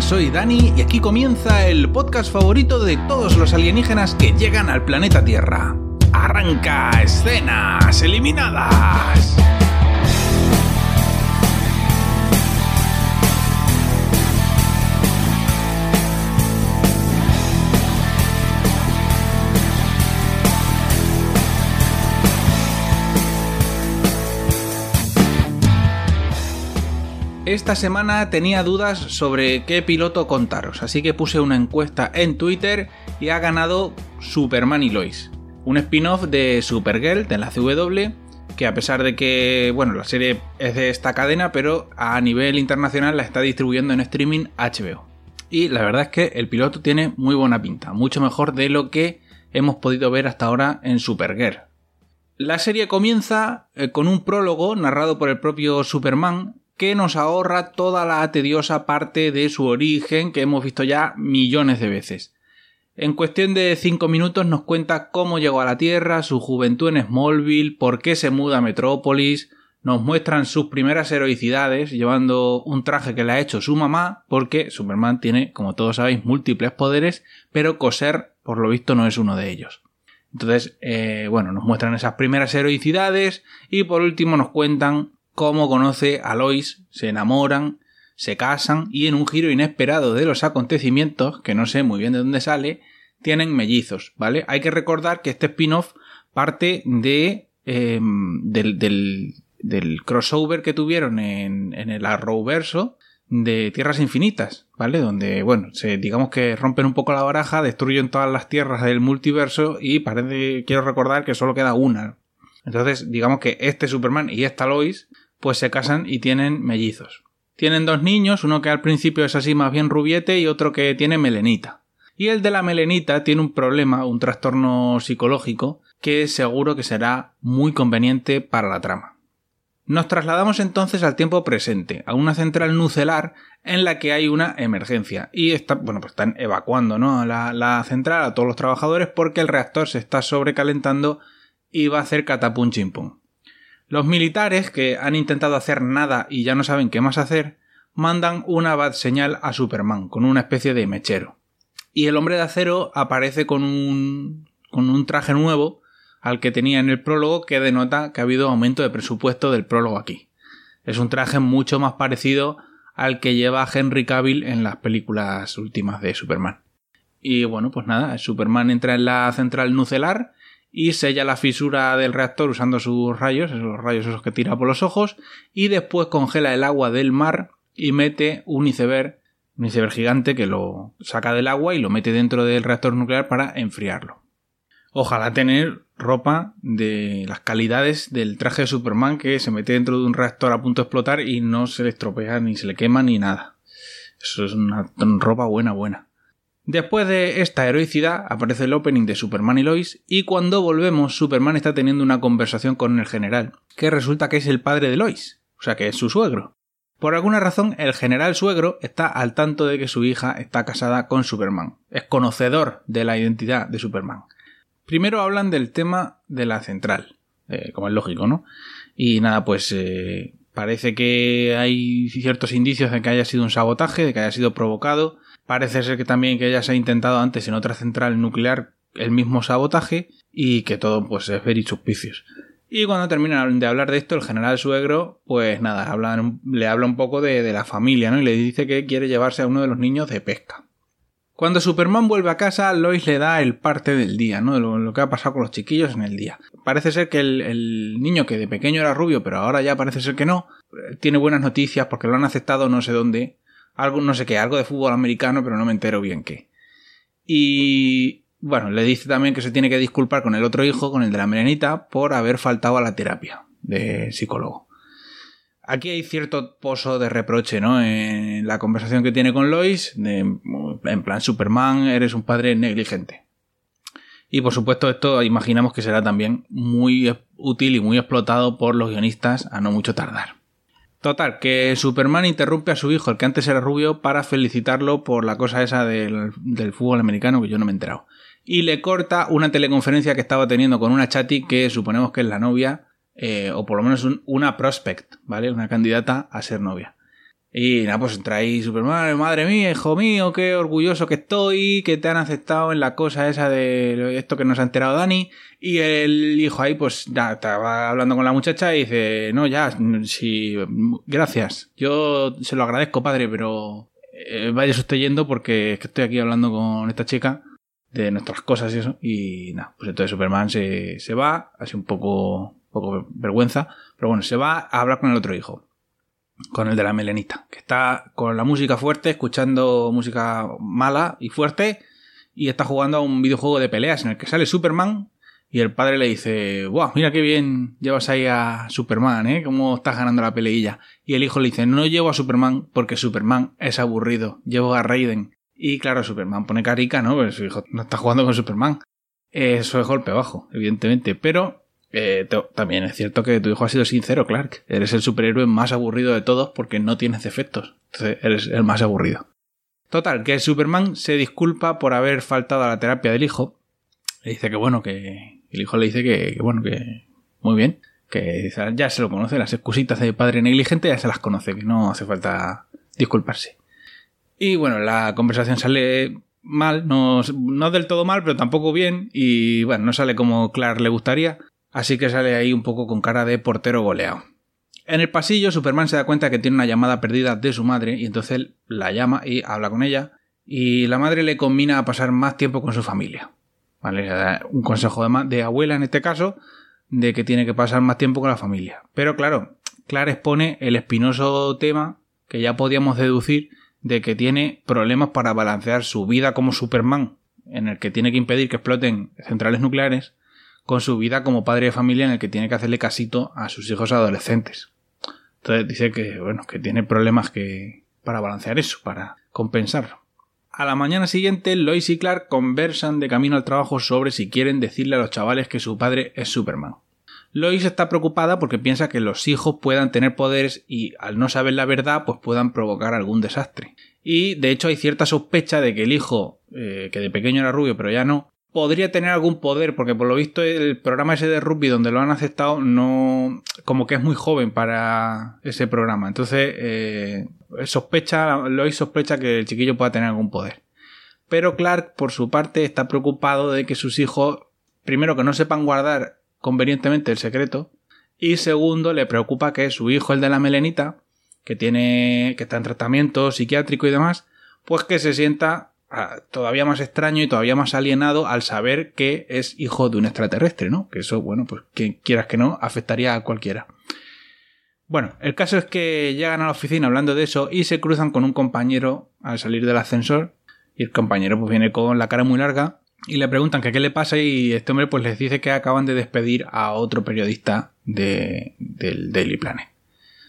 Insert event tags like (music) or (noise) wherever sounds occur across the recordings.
Soy Dani y aquí comienza el podcast favorito de todos los alienígenas que llegan al planeta Tierra. Arranca escenas eliminadas. Esta semana tenía dudas sobre qué piloto contaros, así que puse una encuesta en Twitter y ha ganado Superman y Lois, un spin-off de Supergirl de la CW, que a pesar de que, bueno, la serie es de esta cadena, pero a nivel internacional la está distribuyendo en streaming HBO. Y la verdad es que el piloto tiene muy buena pinta, mucho mejor de lo que hemos podido ver hasta ahora en Supergirl. La serie comienza eh, con un prólogo narrado por el propio Superman, que nos ahorra toda la tediosa parte de su origen que hemos visto ya millones de veces. En cuestión de 5 minutos nos cuenta cómo llegó a la Tierra, su juventud en Smallville, por qué se muda a Metrópolis, nos muestran sus primeras heroicidades llevando un traje que le ha hecho su mamá, porque Superman tiene, como todos sabéis, múltiples poderes, pero coser, por lo visto, no es uno de ellos. Entonces, eh, bueno, nos muestran esas primeras heroicidades y por último nos cuentan cómo conoce a Lois, se enamoran, se casan y en un giro inesperado de los acontecimientos, que no sé muy bien de dónde sale, tienen mellizos, ¿vale? Hay que recordar que este spin-off parte de em, del, del, crossover que tuvieron en, el Arrowverso de Tierras Infinitas, ¿vale? Donde, bueno, digamos que rompen un poco la baraja, destruyen todas las tierras del multiverso y parece, quiero recordar que solo queda una. Entonces, digamos que este Superman y esta Lois pues se casan y tienen mellizos. Tienen dos niños, uno que al principio es así más bien rubiete y otro que tiene melenita. Y el de la melenita tiene un problema, un trastorno psicológico, que seguro que será muy conveniente para la trama. Nos trasladamos entonces al tiempo presente, a una central nucelar en la que hay una emergencia. Y bueno, pues están evacuando ¿no? la, la central a todos los trabajadores porque el reactor se está sobrecalentando y va a hacer catapum chimpum. Los militares, que han intentado hacer nada y ya no saben qué más hacer, mandan una bad señal a Superman con una especie de mechero. Y el hombre de acero aparece con un, con un traje nuevo al que tenía en el prólogo que denota que ha habido aumento de presupuesto del prólogo aquí. Es un traje mucho más parecido al que lleva Henry Cavill en las películas últimas de Superman. Y bueno, pues nada, Superman entra en la central nucelar y sella la fisura del reactor usando sus rayos, esos rayos esos que tira por los ojos, y después congela el agua del mar y mete un iceberg, un iceberg gigante que lo saca del agua y lo mete dentro del reactor nuclear para enfriarlo. Ojalá tener ropa de las calidades del traje de Superman que se mete dentro de un reactor a punto de explotar y no se le estropea ni se le quema ni nada. Eso es una ropa buena, buena. Después de esta heroicidad aparece el opening de Superman y Lois y cuando volvemos Superman está teniendo una conversación con el general, que resulta que es el padre de Lois, o sea que es su suegro. Por alguna razón el general suegro está al tanto de que su hija está casada con Superman, es conocedor de la identidad de Superman. Primero hablan del tema de la central, eh, como es lógico, ¿no? Y nada, pues eh, parece que hay ciertos indicios de que haya sido un sabotaje, de que haya sido provocado, Parece ser que también que ya se ha intentado antes en otra central nuclear el mismo sabotaje y que todo pues es ver y suspicios. Y cuando terminan de hablar de esto, el general suegro, pues nada, le habla un poco de, la familia, ¿no? Y le dice que quiere llevarse a uno de los niños de pesca. Cuando Superman vuelve a casa, Lois le da el parte del día, ¿no? Lo, lo que ha pasado con los chiquillos en el día. Parece ser que el, el, niño que de pequeño era rubio, pero ahora ya parece ser que no, tiene buenas noticias porque lo han aceptado no sé dónde algo, no sé qué, algo de fútbol americano, pero no me entero bien qué. Y bueno, le dice también que se tiene que disculpar con el otro hijo, con el de la melenita, por haber faltado a la terapia de psicólogo. Aquí hay cierto pozo de reproche, ¿no? En la conversación que tiene con Lois, en plan Superman, eres un padre negligente. Y por supuesto esto imaginamos que será también muy útil y muy explotado por los guionistas a no mucho tardar. Total, que Superman interrumpe a su hijo, el que antes era rubio, para felicitarlo por la cosa esa del, fútbol americano que yo no me he enterado. Y le corta una teleconferencia que estaba teniendo con una chati que suponemos que es la novia, eh, o por lo menos una prospect, ¿vale? Una candidata a ser novia. Y nada, pues entra ahí Superman, madre mía, hijo mío, qué orgulloso que estoy, que te han aceptado en la cosa esa de esto que nos ha enterado Dani. Y el hijo ahí, pues ya estaba hablando con la muchacha y dice, no, ya, sí, gracias. Yo se lo agradezco, padre, pero eh, vaya usted yendo porque es que estoy aquí hablando con esta chica de nuestras cosas y eso. Y nada, pues entonces Superman se, se va, hace un poco, poco vergüenza, pero bueno, se va a hablar con el otro hijo con el de la melenita, que está con la música fuerte, escuchando música mala y fuerte, y está jugando a un videojuego de peleas en el que sale Superman, y el padre le dice, ¡Wow! Mira qué bien llevas ahí a Superman, ¿eh? ¿Cómo estás ganando la peleilla? Y el hijo le dice, no llevo a Superman porque Superman es aburrido, llevo a Raiden. Y claro, Superman pone carica, ¿no? Pues su hijo no está jugando con Superman. Eso es golpe bajo, evidentemente. Pero eh, también es cierto que tu hijo ha sido sincero, Clark. Eres el superhéroe más aburrido de todos porque no tienes defectos. Entonces eres el más aburrido. Total, que Superman se disculpa por haber faltado a la terapia del hijo. Le dice que bueno, que el hijo le dice que, bueno, que muy bien. Que ya se lo conoce, las excusitas de padre negligente ya se las conoce, que no hace falta disculparse. Y bueno, la conversación sale mal, no, no del todo mal, pero tampoco bien. Y bueno, no sale como Clark le gustaría. Así que sale ahí un poco con cara de portero goleado. En el pasillo, Superman se da cuenta que tiene una llamada perdida de su madre y entonces la llama y habla con ella. Y la madre le combina a pasar más tiempo con su familia. ¿Vale? Un consejo de, de abuela en este caso, de que tiene que pasar más tiempo con la familia. Pero claro, Clara expone el espinoso tema que ya podíamos deducir de que tiene problemas para balancear su vida como Superman, en el que tiene que impedir que exploten centrales nucleares, con su vida como padre de familia en el que tiene que hacerle casito a sus hijos adolescentes. Entonces dice que, bueno, que tiene problemas que, para balancear eso, para compensarlo. A la mañana siguiente, Lois y Clark conversan de camino al trabajo sobre si quieren decirle a los chavales que su padre es Superman. Lois está preocupada porque piensa que los hijos puedan tener poderes y al no saber la verdad pues puedan provocar algún desastre. Y de hecho hay cierta sospecha de que el hijo, eh, que de pequeño era rubio pero ya no, podría tener algún poder, porque por lo visto el programa ese de rugby donde lo han aceptado no. como que es muy joven para ese programa. Entonces, eh, sospecha, Lois sospecha que el chiquillo pueda tener algún poder. Pero Clark, por su parte, está preocupado de que sus hijos, primero, que no sepan guardar convenientemente el secreto, y segundo, le preocupa que su hijo, el de la melenita, que tiene. que está en tratamiento psiquiátrico y demás, pues que se sienta todavía más extraño y todavía más alienado al saber que es hijo de un extraterrestre, ¿no? Que eso, bueno, pues que quieras que no, afectaría a cualquiera. Bueno, el caso es que llegan a la oficina hablando de eso y se cruzan con un compañero al salir del ascensor y el compañero pues viene con la cara muy larga y le preguntan que qué le pasa y este hombre pues les dice que acaban de despedir a otro periodista de, del Daily Planet.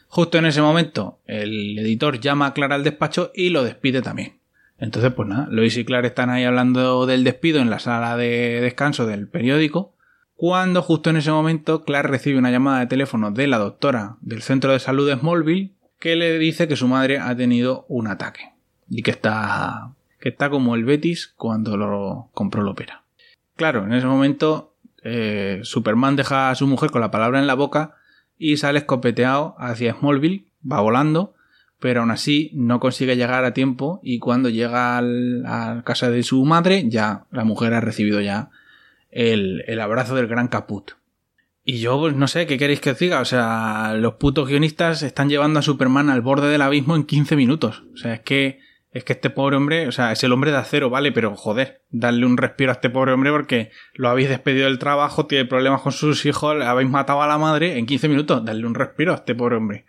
Justo en ese momento el editor llama a Clara al despacho y lo despide también. Entonces, pues nada, Lois y Clark están ahí hablando del despido en la sala de descanso del periódico, cuando justo en ese momento Clark recibe una llamada de teléfono de la doctora del centro de salud de Smallville que le dice que su madre ha tenido un ataque y que está que está como el Betis cuando lo compró la ópera. Claro, en ese momento eh, Superman deja a su mujer con la palabra en la boca y sale escopeteado hacia Smallville, va volando pero aún así no consigue llegar a tiempo y cuando llega a la casa de su madre ya la mujer ha recibido ya el, abrazo del gran caput. Y yo, pues no sé, ¿qué queréis que os diga? O sea, los putos guionistas están llevando a Superman al borde del abismo en 15 minutos. O sea, es que, es que este pobre hombre, o sea, es el hombre de acero, vale, pero joder, darle un respiro a este pobre hombre porque lo habéis despedido del trabajo, tiene problemas con sus hijos, le habéis matado a la madre en 15 minutos, darle un respiro a este pobre hombre.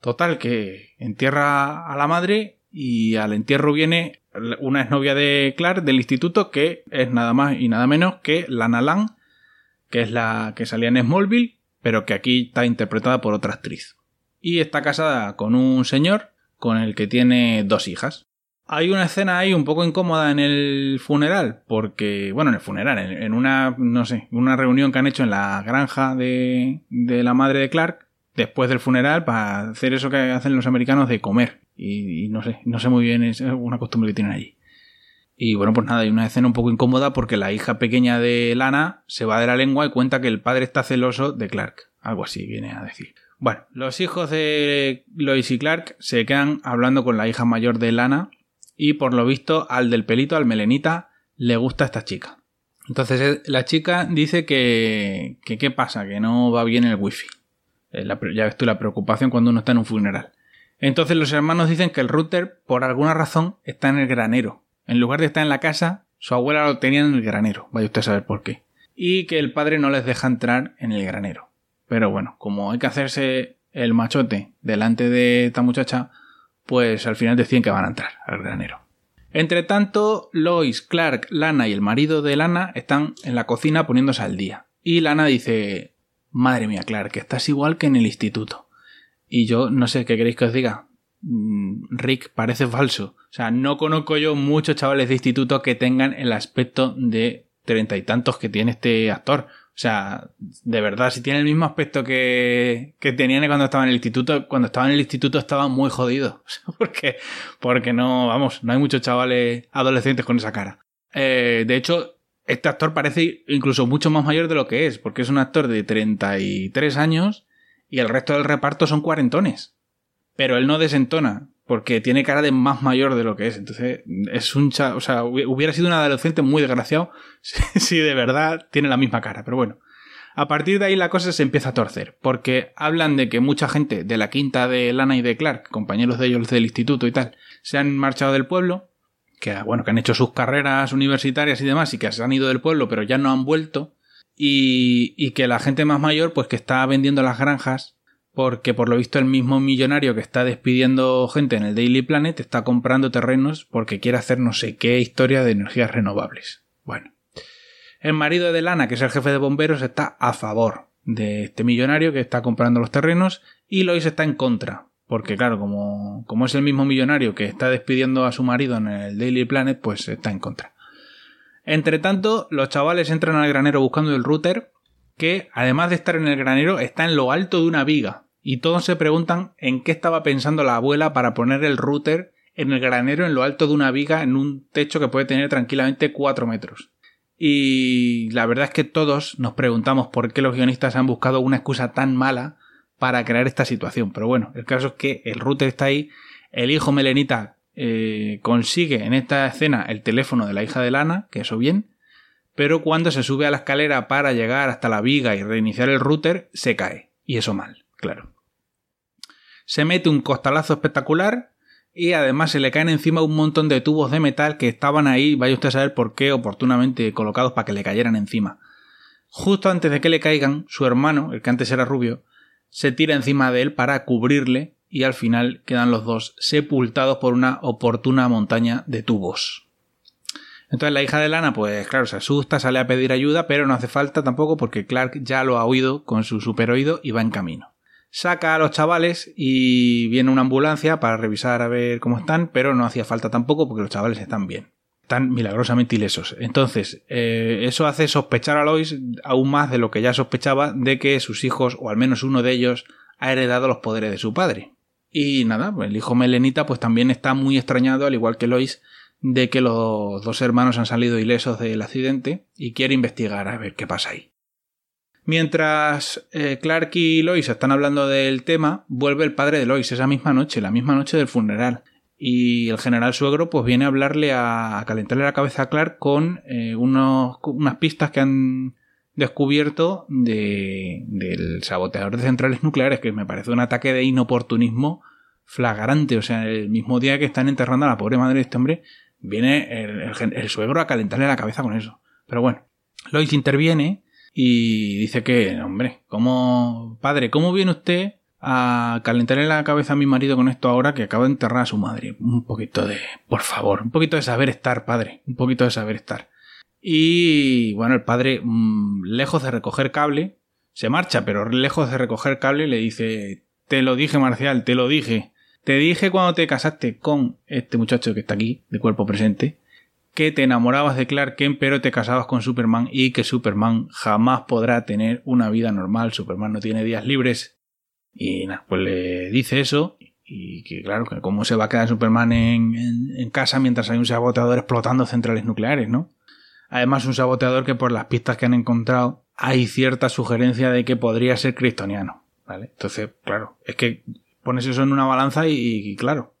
Total, que entierra a la madre y al entierro viene una exnovia de Clark del instituto que es nada más y nada menos que Lana Lang, que es la que salía en Smallville, pero que aquí está interpretada por otra actriz. Y está casada con un señor con el que tiene dos hijas. Hay una escena ahí un poco incómoda en el funeral, porque, bueno, en el funeral, en, una, no sé, una reunión que han hecho en la granja de, de la madre de Clark, después del funeral para hacer eso que hacen los americanos de comer. Y, no sé, no sé muy bien, es una costumbre que tienen allí. Y bueno, pues nada, hay una escena un poco incómoda porque la hija pequeña de Lana se va de la lengua y cuenta que el padre está celoso de Clark. Algo así viene a decir. Bueno, los hijos de Lois y Clark se quedan hablando con la hija mayor de Lana y por lo visto al del pelito, al melenita, le gusta esta chica. Entonces eh, la chica dice que, que qué pasa, que no va bien el wifi. Eh, ya ves tú la preocupación cuando uno está en un funeral. Entonces los hermanos dicen que el router, por alguna razón, está en el granero. En lugar de estar en la casa, su abuela lo tenía en el granero. Vaya usted a saber por qué. Y que el padre no les deja entrar en el granero. Pero bueno, como hay que hacerse el machote delante de esta muchacha, pues al final deciden que van a entrar al granero. Entre tanto, Lois, Clark, Lana y el marido de Lana están en la cocina poniéndose al día. Y Lana dice, Madre mía, Clark, que estás igual que en el instituto. Y yo no sé qué queréis que os diga. Mm, Rick parece falso. O sea, no conozco yo muchos chavales de instituto que tengan el aspecto de treinta y tantos que tiene este actor. O sea, de verdad, si tiene el mismo aspecto que, que tenían cuando estaba en el instituto, cuando estaba en el instituto estaba muy jodido. (laughs) porque, porque no, vamos, no hay muchos chavales adolescentes con esa cara. Eh, de hecho, este actor parece incluso mucho más mayor de lo que es, porque es un actor de 33 años y el resto del reparto son cuarentones. Pero él no desentona, porque tiene cara de más mayor de lo que es. Entonces, es un cha o sea, hubiera sido un adolescente muy desgraciado (laughs) si de verdad tiene la misma cara. Pero bueno, a partir de ahí la cosa se empieza a torcer, porque hablan de que mucha gente de la quinta de Lana y de Clark, compañeros de ellos del instituto y tal, se han marchado del pueblo que, bueno, que han hecho sus carreras universitarias y demás y que se han ido del pueblo pero ya no han vuelto y, y que la gente más mayor pues que está vendiendo las granjas porque por lo visto el mismo millonario que está despidiendo gente en el Daily Planet está comprando terrenos porque quiere hacer no sé qué historia de energías renovables. Bueno. El marido de Lana, que es el jefe de bomberos, está a favor de este millonario que está comprando los terrenos y Lois está en contra, porque claro, como, como es el mismo millonario que está despidiendo a su marido en el Daily Planet, pues está en contra. Entre tanto, los chavales entran al granero buscando el router, que además de estar en el granero, está en lo alto de una viga. Y todos se preguntan en qué estaba pensando la abuela para poner el router en el granero en lo alto de una viga en un techo que puede tener tranquilamente 4 metros. Y la verdad es que todos nos preguntamos por qué los guionistas han buscado una excusa tan mala para crear esta situación. Pero bueno, el caso es que el router está ahí, el hijo Melenita eh, consigue en esta escena el teléfono de la hija de Lana, que eso bien, pero cuando se sube a la escalera para llegar hasta la viga y reiniciar el router, se cae. Y eso mal, claro. Se mete un costalazo espectacular y además se le caen encima un montón de tubos de metal que estaban ahí, vaya usted a saber por qué, oportunamente colocados para que le cayeran encima. Justo antes de que le caigan, su hermano, el que antes era rubio, se tira encima de él para cubrirle y al final quedan los dos sepultados por una oportuna montaña de tubos. Entonces la hija de Lana, pues claro, se asusta, sale a pedir ayuda, pero no hace falta tampoco porque Clark ya lo ha oído con su super oído y va en camino. Saca a los chavales y viene una ambulancia para revisar a ver cómo están, pero no hacía falta tampoco porque los chavales están bien están milagrosamente ilesos. Entonces, eh, eso hace sospechar a Lois aún más de lo que ya sospechaba de que sus hijos, o al menos uno de ellos, ha heredado los poderes de su padre. Y nada, el hijo Melenita pues también está muy extrañado, al igual que Lois, de que los dos hermanos han salido ilesos del accidente y quiere investigar a ver qué pasa ahí. Mientras eh, Clark y Lois están hablando del tema, vuelve el padre de Lois esa misma noche, la misma noche del funeral y el general suegro pues viene a hablarle a, calentarle la cabeza a Clark con eh, unos, unas pistas que han descubierto de, del saboteador de centrales nucleares que me parece un ataque de inoportunismo flagrante. O sea el mismo día que están enterrando a la pobre madre de este hombre viene el, el suegro a calentarle la cabeza con eso. Pero bueno Lois interviene y dice que hombre cómo padre cómo viene usted a calentarle la cabeza a mi marido con esto ahora que acaba de enterrar a su madre. Un poquito de, por favor, un poquito de saber estar, padre, un poquito de saber estar. Y bueno, el padre, mm, lejos de recoger cable, se marcha, pero lejos de recoger cable le dice, te lo dije, Marcial, te lo dije. Te dije cuando te casaste con este muchacho que está aquí, de cuerpo presente, que te enamorabas de Clark pero te casabas con Superman y que Superman jamás podrá tener una vida normal. Superman no tiene días libres. Y nada, pues le dice eso y que claro, que cómo se va a quedar Superman en, casa mientras hay un saboteador explotando centrales nucleares, ¿no? Además, un saboteador que por las pistas que han encontrado hay cierta sugerencia de que podría ser kryptoniano. ¿Vale? Entonces, claro, es que pones eso en una balanza y, claro,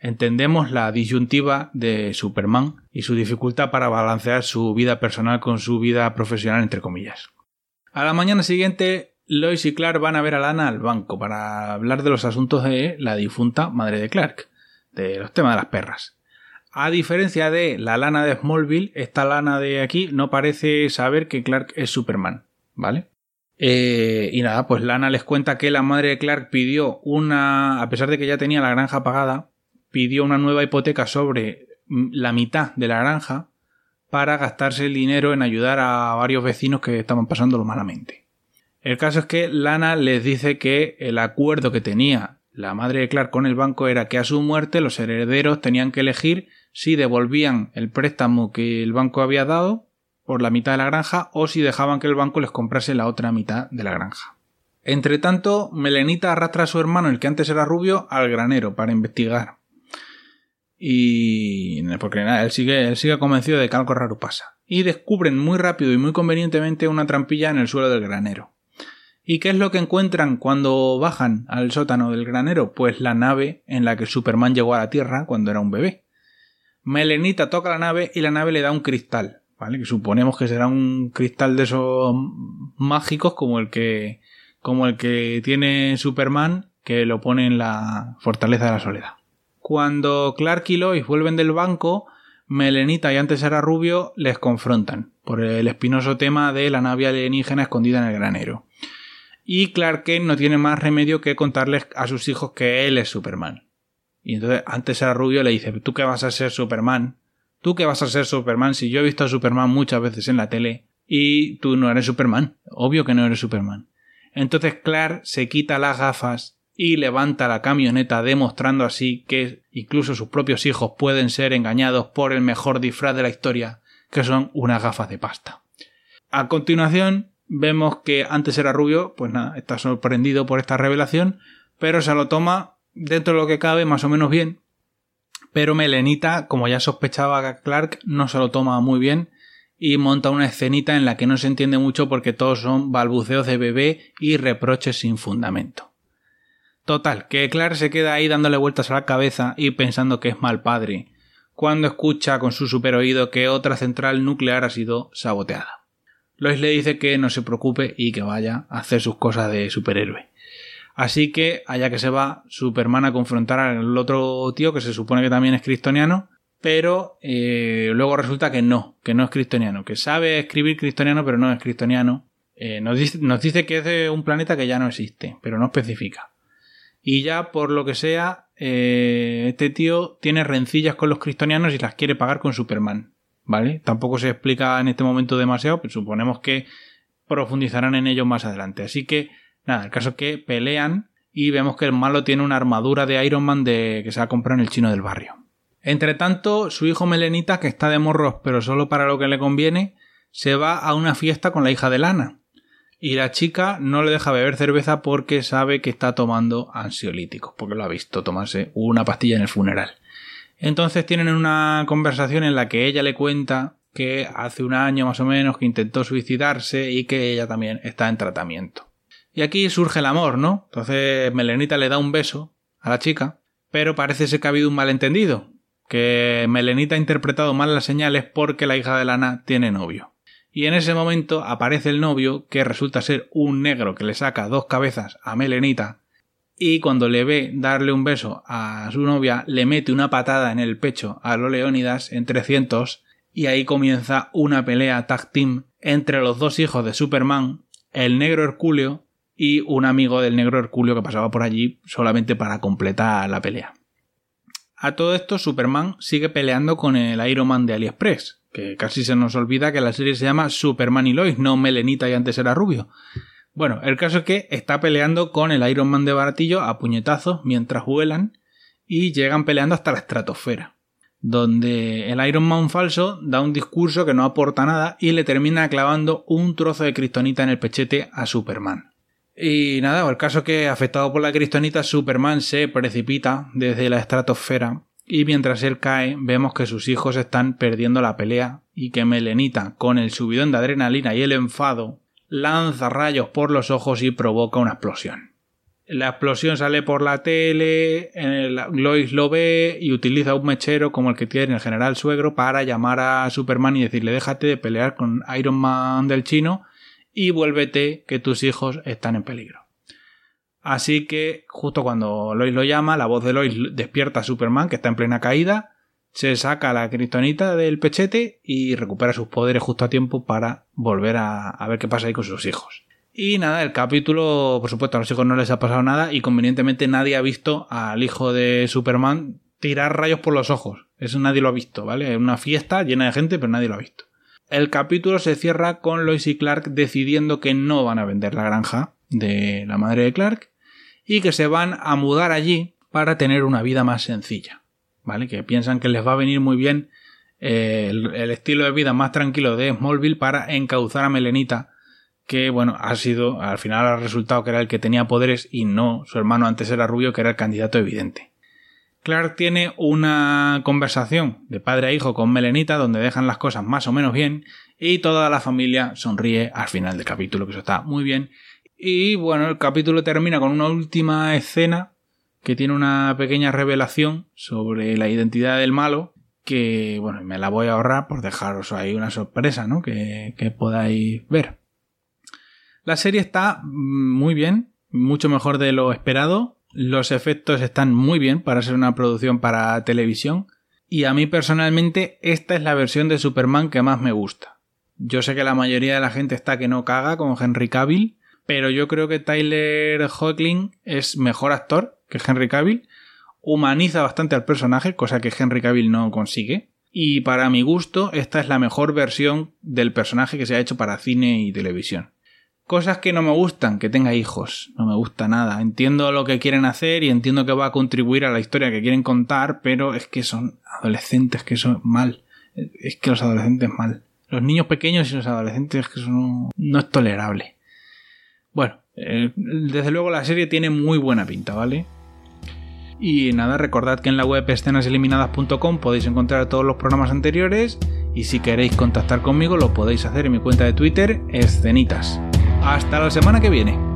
entendemos la disyuntiva de Superman y su dificultad para balancear su vida personal con su vida profesional, entre comillas. A la mañana siguiente, Lois y Clark van a ver a Lana al banco para hablar de los asuntos de la difunta madre de Clark, de los temas de las perras. A diferencia de la lana de Smallville, esta lana de aquí no parece saber que Clark es Superman, ¿vale? Eh, y nada, pues Lana les cuenta que la madre de Clark pidió una, a pesar de que ya tenía la granja pagada, pidió una nueva hipoteca sobre la mitad de la granja para gastarse el dinero en ayudar a varios vecinos que estaban pasándolo malamente. El caso es que Lana les dice que el acuerdo que tenía la madre de Clark con el banco era que a su muerte los herederos tenían que elegir si devolvían el préstamo que el banco había dado por la mitad de la granja o si dejaban que el banco les comprase la otra mitad de la granja. Entre tanto, Melenita arrastra a su hermano, el que antes era rubio, al granero para investigar. Y. porque nada, él sigue, él sigue convencido de que algo raro pasa. Y descubren muy rápido y muy convenientemente una trampilla en el suelo del granero. ¿Y qué es lo que encuentran cuando bajan al sótano del granero? Pues la nave en la que Superman llegó a la Tierra cuando era un bebé. Melenita toca la nave y la nave le da un cristal. ¿vale? Que suponemos que será un cristal de esos mágicos como el que, como el que tiene Superman, que lo pone en la fortaleza de la soledad. Cuando Clark y Lois vuelven del banco, Melenita y antes era Rubio les confrontan por el espinoso tema de la nave alienígena escondida en el granero. Y Clark Kent no tiene más remedio que contarles a sus hijos que él es Superman. Y entonces antes era Rubio le dice, ¿tú qué vas a ser Superman? ¿Tú qué vas a ser Superman si yo he visto a Superman muchas veces en la tele y tú no eres Superman? Obvio que no eres Superman. Entonces Clark se quita las gafas y levanta la camioneta demostrando así que incluso sus propios hijos pueden ser engañados por el mejor disfraz de la historia, que son unas gafas de pasta. A continuación vemos que antes era rubio, pues nada, está sorprendido por esta revelación, pero se lo toma dentro de lo que cabe más o menos bien pero Melenita, como ya sospechaba Clark, no se lo toma muy bien y monta una escenita en la que no se entiende mucho porque todos son balbuceos de bebé y reproches sin fundamento. Total, que Clark se queda ahí dándole vueltas a la cabeza y pensando que es mal padre, cuando escucha con su super oído que otra central nuclear ha sido saboteada. Lois le dice que no se preocupe y que vaya a hacer sus cosas de superhéroe. Así que, allá que se va, Superman a confrontar al otro tío que se supone que también es cristoniano, pero eh, luego resulta que no, que no es cristoniano, que sabe escribir cristoniano, pero no es cristoniano. Eh, nos, dice, que es de un planeta que ya no existe, pero no especifica. Y ya, por lo que sea, eh, este tío tiene rencillas con los cristonianos y las quiere pagar con Superman. ¿Vale? Tampoco se explica en este momento demasiado, pero suponemos que profundizarán en ello más adelante. Así que Nada, el caso es que pelean y vemos que el malo tiene una armadura de Iron Man de que se ha comprado en el chino del barrio. Entre tanto, su hijo Melenita, que está de morros pero solo para lo que le conviene, se va a una fiesta con la hija de Lana. Y la chica no le deja beber cerveza porque sabe que está tomando ansiolíticos, porque lo ha visto tomarse una pastilla en el funeral. Entonces tienen una conversación en la que ella le cuenta que hace un año más o menos que intentó suicidarse y que ella también está en tratamiento. Y aquí surge el amor, ¿no? Entonces Melenita le da un beso a la chica, pero parece ser que ha habido un malentendido, que Melenita ha interpretado mal las señales porque la hija de Lana tiene novio. Y en ese momento aparece el novio, que resulta ser un negro que le saca dos cabezas a Melenita, y cuando le ve darle un beso a su novia, le mete una patada en el pecho a los Leónidas en 300, y ahí comienza una pelea tag team entre los dos hijos de Superman, el negro Herculeo y un amigo del negro Herculio que pasaba por allí solamente para completar la pelea. A todo esto, Superman sigue peleando con el Iron Man de AliExpress, que casi se nos olvida que la serie se llama Superman y Lois, no Melenita y antes era rubio. Bueno, el caso es que está peleando con el Iron Man de baratillo a puñetazos mientras vuelan y llegan peleando hasta la estratosfera, donde el Iron Man falso da un discurso que no aporta nada y le termina clavando un trozo de cristonita en el pechete a Superman. Y nada, el caso que afectado por la cristonita, Superman se precipita desde la estratosfera y mientras él cae vemos que sus hijos están perdiendo la pelea y que Melenita, con el subidón de adrenalina y el enfado, lanza rayos por los ojos y provoca una explosión. La explosión sale por la tele, Lois lo ve y utiliza un mechero como el que tiene el general suegro para llamar a Superman y decirle déjate de pelear con Iron Man del chino y vuélvete que tus hijos están en peligro. Así que justo cuando Lois lo llama, la voz de Lois despierta a Superman que está en plena caída, se saca la cristonita del pechete y recupera sus poderes justo a tiempo para volver a, a ver qué pasa ahí con sus hijos. Y nada, el capítulo, por supuesto, a los hijos no les ha pasado nada y convenientemente nadie ha visto al hijo de Superman tirar rayos por los ojos. Eso nadie lo ha visto, ¿vale? Es una fiesta llena de gente, pero nadie lo ha visto. El capítulo se cierra con Lois y Clark decidiendo que no van a vender la granja de la madre de Clark y que se van a mudar allí para tener una vida más sencilla, ¿vale? Que piensan que les va a venir muy bien eh, el, el estilo de vida más tranquilo de Smallville para encauzar a Melenita que bueno, ha sido, al final ha resultado que era el que tenía poderes y no su hermano antes era rubio, que era el candidato evidente. Clark tiene una conversación de padre a hijo con Melenita donde dejan las cosas más o menos bien y toda la familia sonríe al final del capítulo, que eso está muy bien. Y bueno, el capítulo termina con una última escena que tiene una pequeña revelación sobre la identidad del malo, que bueno, me la voy a ahorrar por dejaros ahí una sorpresa, ¿no? Que, que podáis ver. La serie está muy bien, mucho mejor de lo esperado. Los efectos están muy bien para ser una producción para televisión. Y a mí personalmente esta es la versión de Superman que más me gusta. Yo sé que la mayoría de la gente está que no caga con Henry Cavill, pero yo creo que Tyler Hoechlin es mejor actor que Henry Cavill, humaniza bastante al personaje, cosa que Henry Cavill no consigue, y para mi gusto esta es la mejor versión del personaje que se ha hecho para cine y televisión. Cosas que no me gustan, que tenga hijos, no me gusta nada. Entiendo lo que quieren hacer y entiendo que va a contribuir a la historia que quieren contar, pero es que son adolescentes, que son mal. Es que los adolescentes mal. Los niños pequeños y los adolescentes, que eso no, es tolerable. Bueno, eh, desde luego la serie tiene muy buena pinta, ¿vale? Y nada, recordad que en la web escenaseliminadas.com podéis encontrar todos los programas anteriores y si queréis contactar conmigo lo podéis hacer en mi cuenta de Twitter, escenitas. Hasta la semana que viene.